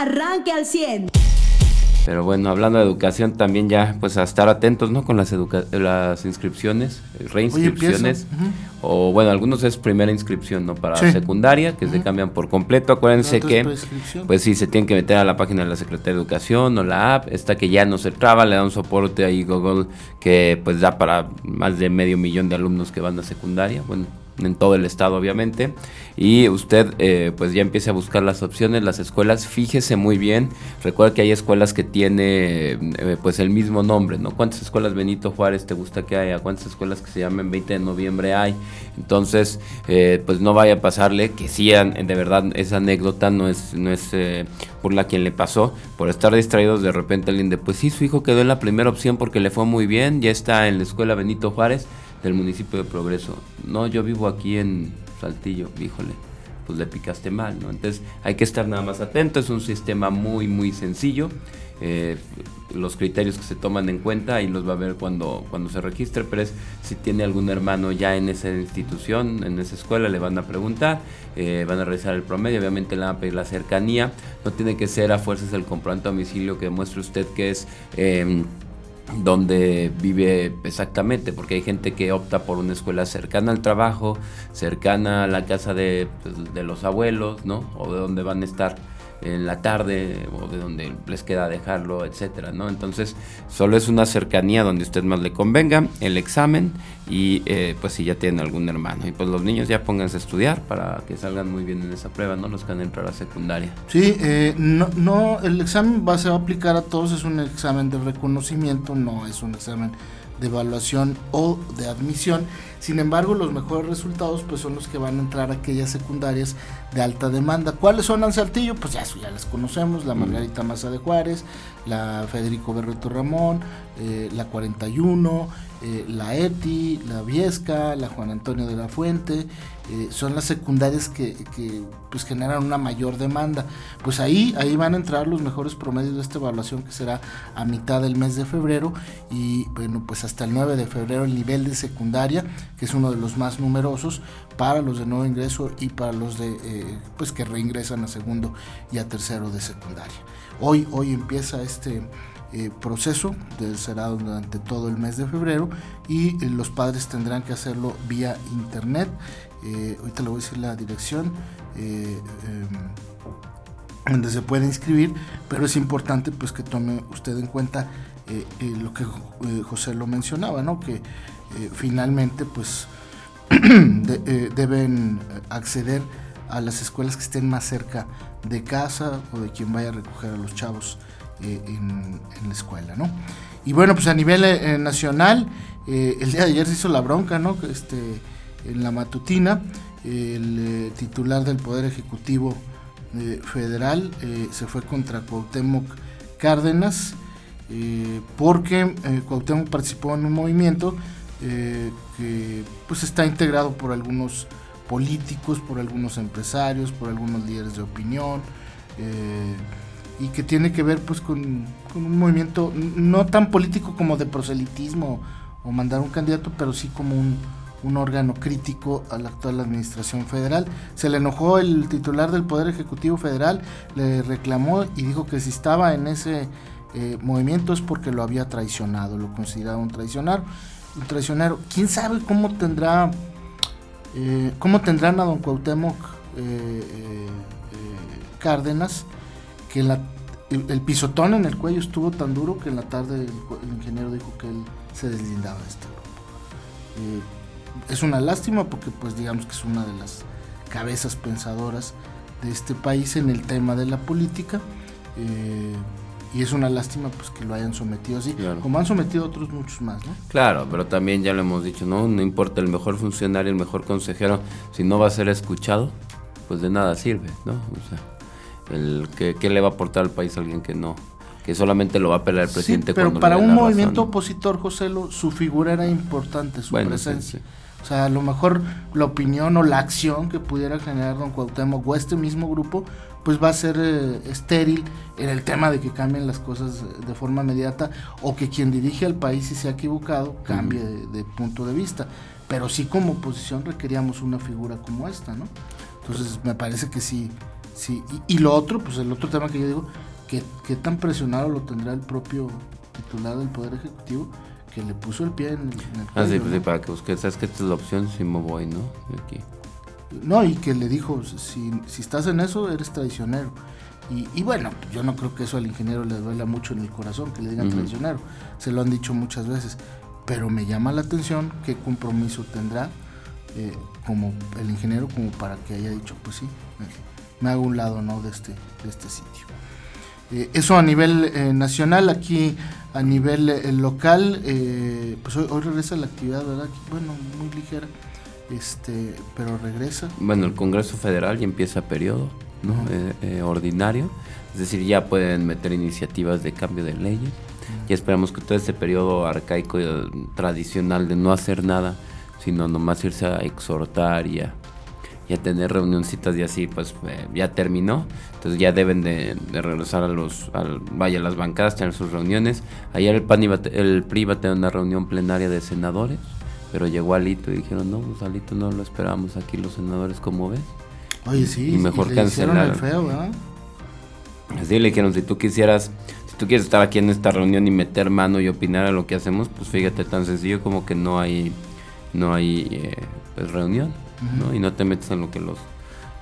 arranque al 100. Pero bueno, hablando de educación, también ya pues a estar atentos, ¿no? Con las, las inscripciones, reinscripciones. O bueno, algunos es primera inscripción, ¿no? Para secundaria, que se cambian por completo. Acuérdense que, pues sí, se tienen que meter a la página de la Secretaría de Educación o la app. Esta que ya no se traba, le da un soporte ahí Google que pues da para más de medio millón de alumnos que van a secundaria. Bueno, en todo el estado obviamente. Y usted eh, pues ya empiece a buscar las opciones las escuelas. Fíjese muy bien. Recuerda que hay escuelas que tiene eh, pues el mismo nombre no cuántas escuelas Benito Juárez te gusta que haya cuántas escuelas que se llamen 20 de noviembre hay entonces eh, pues no vaya a pasarle que sí de verdad esa anécdota no es no es por la quien le pasó por estar distraídos de repente alguien de pues sí su hijo quedó en la primera opción porque le fue muy bien ya está en la escuela Benito Juárez del municipio de Progreso. No, yo vivo aquí en Saltillo, híjole, pues le picaste mal, ¿no? Entonces hay que estar nada más atento, es un sistema muy, muy sencillo. Eh, los criterios que se toman en cuenta y los va a ver cuando, cuando se registre, pero es si tiene algún hermano ya en esa institución, en esa escuela, le van a preguntar, eh, van a revisar el promedio, obviamente le van a pedir la cercanía, no tiene que ser a fuerzas el comprobante a domicilio que demuestre usted que es... Eh, donde vive exactamente, porque hay gente que opta por una escuela cercana al trabajo, cercana a la casa de, pues, de los abuelos, ¿no? O de donde van a estar en la tarde o de donde les queda dejarlo, etcétera, ¿no? Entonces, solo es una cercanía donde usted más le convenga, el examen y eh, pues si ya tienen algún hermano. Y pues los niños ya pónganse a estudiar para que salgan muy bien en esa prueba, ¿no? Los que van a entrar a secundaria. Sí, eh, no, no, el examen va, se va a aplicar a todos, es un examen de reconocimiento, no es un examen de evaluación o de admisión. Sin embargo, los mejores resultados pues son los que van a entrar a aquellas secundarias de alta demanda. ¿Cuáles son al Saltillo? Pues ya, ya las conocemos, la Margarita Maza de Juárez, la Federico Berreto Ramón, eh, la 41, eh, la ETI, la Viesca, la Juan Antonio de la Fuente, eh, son las secundarias que, pues generan una mayor demanda. Pues ahí, ahí van a entrar los mejores promedios de esta evaluación que será a mitad del mes de febrero y bueno, pues hasta el 9 de febrero el nivel de secundaria, que es uno de los más numerosos para los de nuevo ingreso y para los de eh, pues que reingresan a segundo y a tercero de secundaria. Hoy, hoy empieza este eh, proceso, será durante todo el mes de febrero y eh, los padres tendrán que hacerlo vía internet. Eh, ahorita le voy a decir la dirección em, donde se puede inscribir, pero es importante pues que tome usted en cuenta lo que José lo mencionaba, ¿no? que finalmente pues deben acceder a las escuelas que estén más cerca de casa o de quien vaya a recoger a los chavos eh, en, la escuela, ¿no? Y bueno, pues a nivel eh, nacional, eh, el día de ayer se hizo la bronca, ¿no? Este, en la matutina, el titular del Poder Ejecutivo Federal se fue contra Cuauhtémoc Cárdenas, porque Cuauhtémoc participó en un movimiento que pues está integrado por algunos políticos, por algunos empresarios, por algunos líderes de opinión, y que tiene que ver pues con, un movimiento no tan político como de proselitismo o mandar un candidato, pero sí como un, órgano crítico a la actual administración federal. Se le enojó el titular del Poder Ejecutivo Federal, le reclamó y dijo que si estaba en ese eh, movimiento es porque lo había traicionado, lo consideraba un traicionero. Un traicionero. ¿Quién sabe cómo tendrá, eh, cómo tendrán a don Cuauhtémoc eh, Cárdenas? Que el, pisotón en el cuello estuvo tan duro que en la tarde el, ingeniero dijo que él se deslindaba de este grupo. Eh, es una lástima porque pues digamos que es una de las cabezas pensadoras de este país en el tema de la política. Eh, y es una lástima pues que lo hayan sometido así, como han sometido otros muchos más, ¿no? Claro, pero también ya lo hemos dicho, ¿no? No importa el mejor funcionario, el mejor consejero, si no va a ser escuchado, pues de nada sirve, ¿no? O sea, el que, le va a aportar al país a alguien que no, que solamente lo va a pelear el presidente. Sí, pero para un movimiento opositor, José, su figura era importante, su presencia. O sea, a lo mejor la opinión o la acción que pudiera generar don Cuauhtémoc o este mismo grupo, pues va a ser eh, estéril en el tema de que cambien las cosas de forma inmediata o que quien dirige al país si se ha equivocado cambie de, punto de vista. Pero sí como oposición requeríamos una figura como esta, ¿no? Entonces me parece que sí, Sí, y, lo otro, pues el otro tema que yo digo, que, que tan presionado lo tendrá el propio titular del Poder Ejecutivo que le puso el pie en el, en Ah, sí, pues para que busques, sabes que esta es la opción, si me voy, ¿no? aquí. No, y que le dijo, si, si estás en eso, eres traicionero. Y, y, bueno, yo no creo que eso al ingeniero le duela mucho en el corazón, que le digan traicionero. Se lo han dicho muchas veces. Pero me llama la atención qué compromiso tendrá eh, como el ingeniero como para que haya dicho, pues sí, me hago un lado ¿no? de, este, de este sitio. Eh, eso a nivel eh, nacional, aquí a nivel eh, local, eh, pues hoy, hoy, regresa la actividad, ¿verdad? Bueno, muy ligera, este, pero regresa. Bueno, el Congreso Federal ya empieza periodo ¿no? Eh, ordinario, es decir, ya pueden meter iniciativas de cambio de leyes. Y esperamos que todo este periodo arcaico y tradicional de no hacer nada, sino nomás irse a exhortar y a y a tener reunioncitas y así, pues eh, ya terminó. Entonces ya deben de, regresar a los, al, vaya, a las bancadas, tener sus reuniones. Ayer el, PAN iba, el PRI iba a tener una reunión plenaria de senadores, pero llegó Alito y dijeron, no, pues Alito no lo esperamos aquí los senadores, como ves? Oye, sí, y mejor cancelar. Así le dijeron, si tú quisieras, si tú quieres estar aquí en esta reunión y meter mano y opinar a lo que hacemos, pues fíjate, tan sencillo como que no hay, no hay eh, pues, reunión. ¿No? Y no te metes en lo que los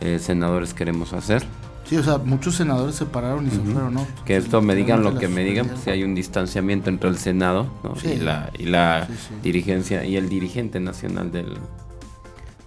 eh, senadores queremos hacer. Sí, o sea, muchos senadores se pararon y se fueron, ¿no? Que esto me digan lo que me digan, pues si hay un distanciamiento entre el Senado y la, y la dirigencia y el dirigente nacional del,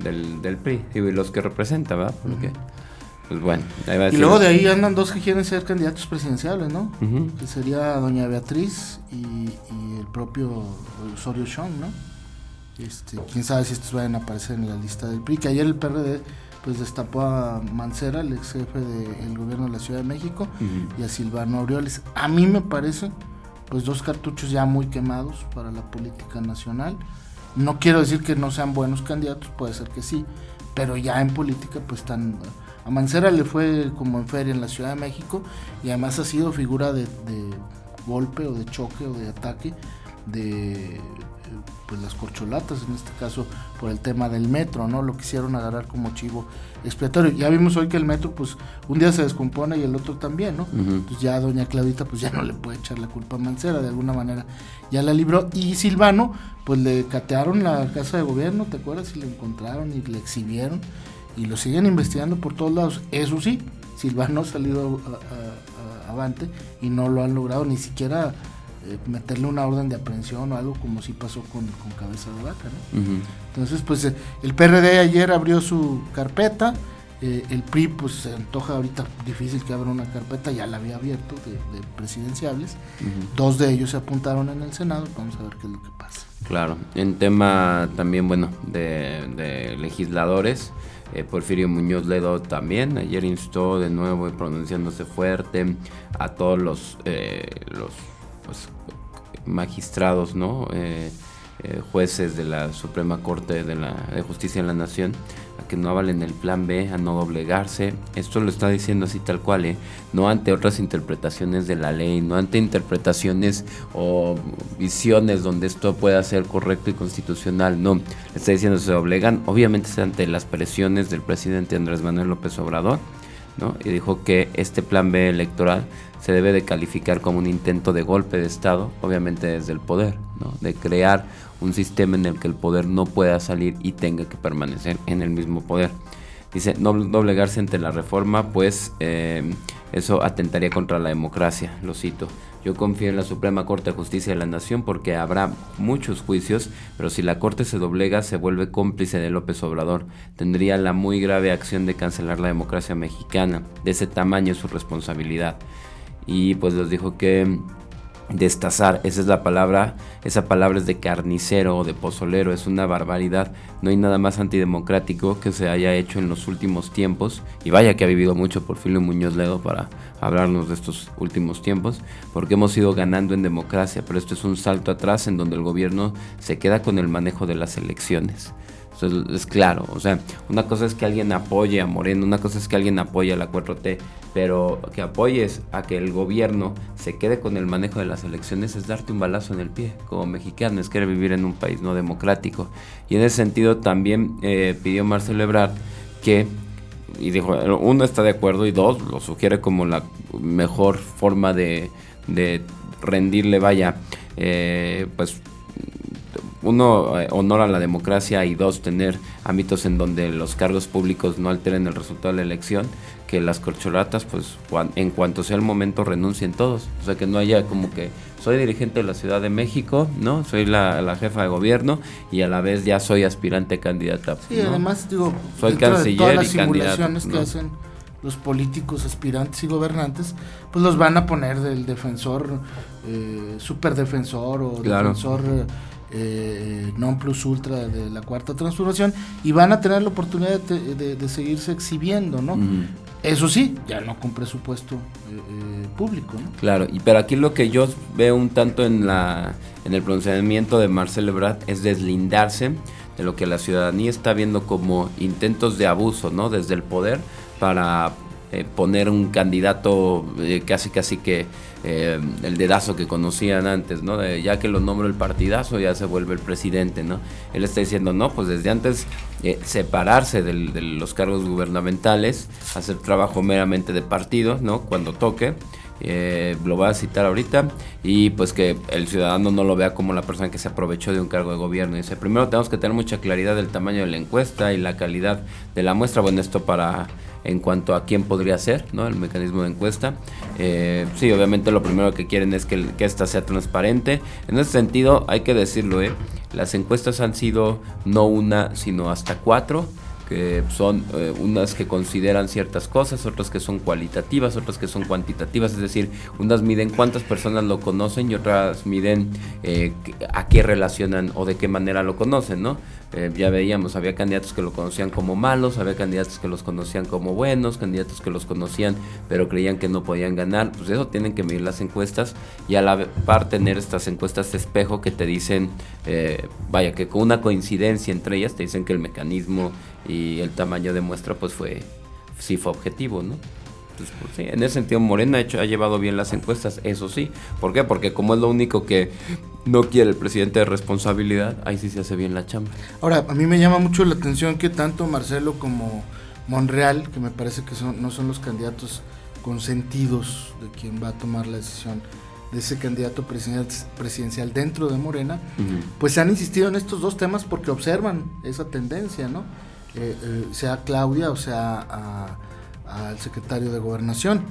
del, del PRI y los que representa, ¿verdad? Porque, pues bueno. y luego de ahí andan dos que quieren ser candidatos presidenciales, ¿no? Que sería doña Beatriz y, y el propio Osorio Chong, ¿no? Este, quién sabe si estos vayan a aparecer en la lista del PRI, que ayer el PRD pues destapó a Mancera, el ex jefe del gobierno de la Ciudad de México, y a Silvano Aureoles. A mí me parece pues dos cartuchos ya muy quemados para la política nacional. No quiero decir que no sean buenos candidatos, puede ser que sí, pero ya en política pues están... A Mancera le fue como en feria en la Ciudad de México y además ha sido figura de, de golpe o de choque o de ataque de pues las corcholatas, en este caso por el tema del metro, ¿no? Lo quisieron agarrar como chivo expiatorio. Ya vimos hoy que el metro, pues, un día se descompone y el otro también, ¿no? Entonces ya doña Claudita, pues ya no le puede echar la culpa a Mancera, de alguna manera ya la libró. Y Silvano, pues le catearon la casa de gobierno, ¿te acuerdas? Y le encontraron y le exhibieron y lo siguen investigando por todos lados. Eso sí, Silvano ha salido avante y no lo han logrado ni siquiera eh, meterle una orden de aprehensión o algo como si pasó con, cabeza de vaca. Entonces, pues eh, el PRD ayer abrió su carpeta. Eh, el PRI, pues se antoja ahorita difícil que abra una carpeta, ya la había abierto de, presidenciables. Dos de ellos se apuntaron en el Senado, vamos a ver qué es lo que pasa. Claro, en tema también, bueno, de, legisladores, Porfirio Muñoz Ledo también ayer instó de nuevo, pronunciándose fuerte, a todos los, los pues, magistrados, ¿no? Eh, eh, jueces de la Suprema Corte de, la, de Justicia de la Nación a que no avalen el plan B, a no doblegarse. Esto lo está diciendo así tal cual, ¿eh? no ante otras interpretaciones de la ley, no ante interpretaciones o visiones donde esto pueda ser correcto y constitucional. No, está diciendo se doblegan, obviamente ante las presiones del presidente Andrés Manuel López Obrador. ¿No? Y dijo que este plan B electoral se debe de calificar como un intento de golpe de Estado, obviamente desde el poder, ¿no? de crear un sistema en el que el poder no pueda salir y tenga que permanecer en el mismo poder. Dice, no doblegarse ante la reforma, pues eh, eso atentaría contra la democracia, lo cito. Yo confío en la Suprema Corte de Justicia de la Nación porque habrá muchos juicios, pero si la Corte se doblega se vuelve cómplice de López Obrador. Tendría la muy grave acción de cancelar la democracia mexicana. De ese tamaño es su responsabilidad y pues les dijo que destazar, esa es la palabra, esa palabra es de carnicero o de pozolero, es una barbaridad, no hay nada más antidemocrático que se haya hecho en los últimos tiempos, y vaya que ha vivido mucho Porfirio Muñoz Ledo para hablarnos de estos últimos tiempos, porque hemos ido ganando en democracia, pero esto es un salto atrás en donde el gobierno se queda con el manejo de las elecciones es claro, o sea, una cosa es que alguien apoye a Moreno, una cosa es que alguien apoye a la 4T, pero que apoyes a que el gobierno se quede con el manejo de las elecciones es darte un balazo en el pie como mexicano, es querer vivir en un país no democrático. Y en ese sentido también eh, pidió Marcelo Ebrard que y dijo, uno está de acuerdo y dos, lo sugiere como la mejor forma de, de rendirle, vaya, eh, pues uno, eh, honora la democracia y dos, tener ámbitos en donde los cargos públicos no alteren el resultado de la elección, que las corcholatas, pues en cuanto sea el momento, renuncien todos. O sea, que no haya como que soy dirigente de la Ciudad de México, ¿no? Soy la, jefa de gobierno y a la vez ya soy aspirante candidata. Sí, además, digo, soy canciller todas las simulaciones que hacen los políticos aspirantes y gobernantes, pues los van a poner del defensor, eh, superdefensor o defensor eh, non plus ultra de la cuarta transformación y van a tener la oportunidad de, seguirse exhibiendo, ¿no? Eso sí, ya no con presupuesto eh, eh, público, ¿no? Claro, y pero aquí lo que yo veo un tanto en la en el pronunciamiento de Marcel Ebrard es deslindarse de lo que la ciudadanía está viendo como intentos de abuso, ¿no? Desde el poder para eh, poner un candidato eh, casi casi que eh, el dedazo que conocían antes, ¿no? ya que lo nombro el partidazo ya se vuelve el presidente, ¿no? Él está diciendo, no, pues desde antes separarse de los cargos gubernamentales, hacer trabajo meramente de partido, ¿no? Cuando toque. lo voy a citar ahorita y pues que el ciudadano no lo vea como la persona que se aprovechó de un cargo de gobierno. Dice, primero tenemos que tener mucha claridad del tamaño de la encuesta y la calidad de la muestra. Bueno, esto para en cuanto a quién podría ser, ¿no? El mecanismo de encuesta. Eh, sí, obviamente lo primero que quieren es que, que esta sea transparente. En ese sentido, hay que decirlo, ¿eh? Las encuestas han sido no una, sino hasta cuatro que son eh, unas que consideran ciertas cosas, otras que son cualitativas, otras que son cuantitativas, es decir, unas miden cuántas personas lo conocen y otras miden eh, a qué relacionan o de qué manera lo conocen, ¿no? Eh, ya veíamos, había candidatos que lo conocían como malos, había candidatos que los conocían como buenos, candidatos que los conocían pero creían que no podían ganar, pues eso tienen que medir las encuestas y a la par tener estas encuestas de espejo que te dicen, vaya, que con una coincidencia entre ellas te dicen que el mecanismo y el tamaño de muestra pues fue sí fue objetivo, ¿no? Pues, sí, en ese sentido Morena ha, hecho, ha llevado bien las encuestas, eso sí. ¿Por qué? Porque como es lo único que no quiere el presidente de responsabilidad, ahí sí se hace bien la chamba. Ahora, a mí me llama mucho la atención que tanto Marcelo como Monreal, que me parece que son, no son los candidatos consentidos de quien va a tomar la decisión de ese candidato presidencial dentro de Morena, pues han insistido en estos dos temas porque observan esa tendencia, ¿no? Eh, eh, sea Claudia o sea al secretario de gobernación.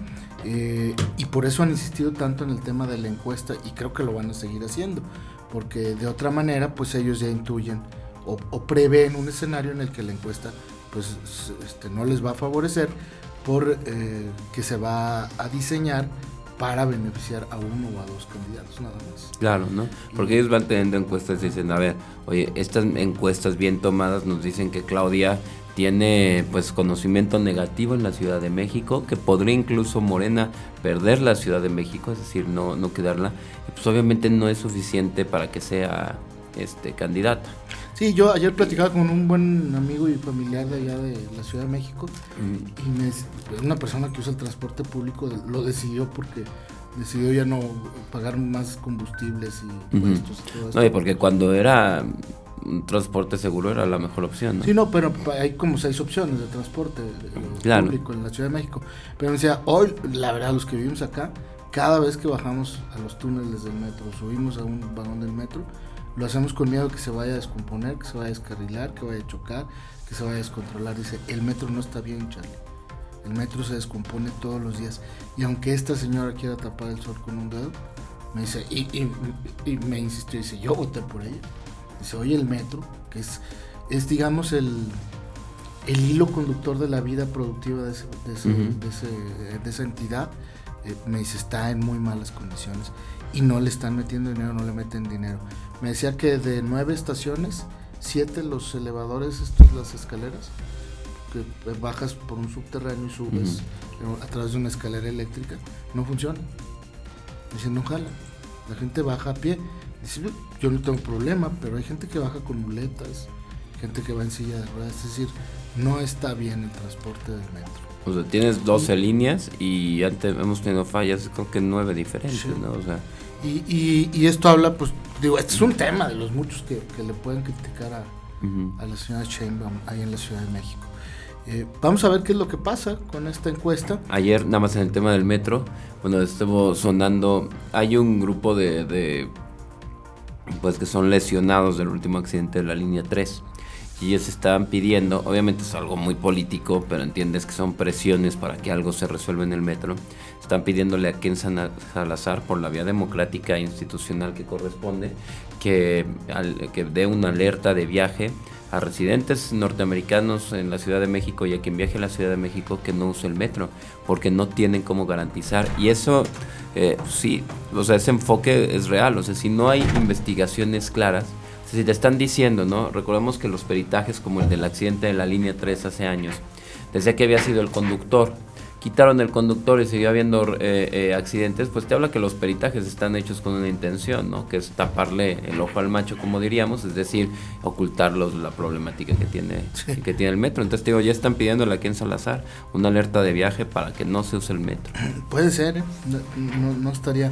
Eh, y por eso han insistido tanto en el tema de la encuesta y creo que lo van a seguir haciendo, porque de otra manera pues ellos ya intuyen o, prevén un escenario en el que la encuesta pues este, no les va a favorecer por que se va a diseñar para beneficiar a uno o a dos candidatos nada más. Claro, ¿no? Porque ellos van teniendo encuestas y dicen, a ver, oye, estas encuestas bien tomadas nos dicen que Claudia tiene pues conocimiento negativo en la Ciudad de México, que podría incluso Morena perder la Ciudad de México, es decir, no, no quedarla, pues obviamente no es suficiente para que sea este candidata. Sí, yo ayer platicaba con un buen amigo y familiar de allá de la Ciudad de México y me, una persona que usa el transporte público lo decidió porque decidió ya no pagar más combustibles y impuestos. No, y porque cuando era un transporte seguro era la mejor opción. ¿no? Sí, no, pero hay como seis opciones de transporte eh, público en la Ciudad de México. Pero me decía, hoy, la verdad, los que vivimos acá, cada vez que bajamos a los túneles del metro, subimos a un vagón del metro, lo hacemos con miedo que se vaya a descomponer, que se vaya a descarrilar, que vaya a chocar, que se vaya a descontrolar. Dice, el metro no está bien, Charlie. El metro se descompone todos los días. Y aunque esta señora quiera tapar el sol con un dedo, me dice, y, me insistió, dice, yo voté por ella. Dice, oye, el metro, que es, es digamos, el, el hilo conductor de la vida productiva de, de, esa entidad, eh, me dice, está en muy malas condiciones y no le están metiendo dinero, no le meten dinero. Me decía que de nueve estaciones, siete los elevadores, estos, las escaleras, que bajas por un subterráneo y subes a través de una escalera eléctrica, no funcionan. Dice, no jala. La gente baja a pie. Dice, yo no tengo problema, pero hay gente que baja con muletas, gente que va en silla de ruedas. Es decir, no está bien el transporte del metro. O sea, tienes 12 líneas y antes hemos tenido fallas, creo que nueve diferentes, ¿no? O sea, y, y, esto habla, pues, digo, este es un tema de los muchos que, le pueden criticar a, a la señora Sheinbaum ahí en la Ciudad de México. Eh, vamos a ver qué es lo que pasa con esta encuesta. Ayer, nada más en el tema del metro, bueno, estuvo sonando, hay un grupo de, pues que son lesionados del último accidente de la línea 3 y ellos estaban pidiendo, obviamente es algo muy político, pero entiendes que son presiones para que algo se resuelva en el metro. Están pidiéndole a Ken Salazar, por la vía democrática e institucional que corresponde, que, que dé una alerta de viaje a residentes norteamericanos en la Ciudad de México y a quien viaje a la Ciudad de México que no use el metro, porque no tienen cómo garantizar. Y eso, eh, sí, o sea, ese enfoque es real. O sea, si no hay investigaciones claras, si te están diciendo, ¿no? Recordemos que los peritajes como el del accidente de la línea 3 hace años, decía que había sido el conductor quitaron el conductor y siguió habiendo eh, eh, accidentes, pues te habla que los peritajes están hechos con una intención, ¿no? Que es taparle el ojo al macho, como diríamos, es decir, ocultarlos la problemática que tiene, que tiene el metro. Entonces te digo, ya están pidiéndole aquí en Salazar una alerta de viaje para que no se use el metro. Puede ser, ¿eh? no, estaría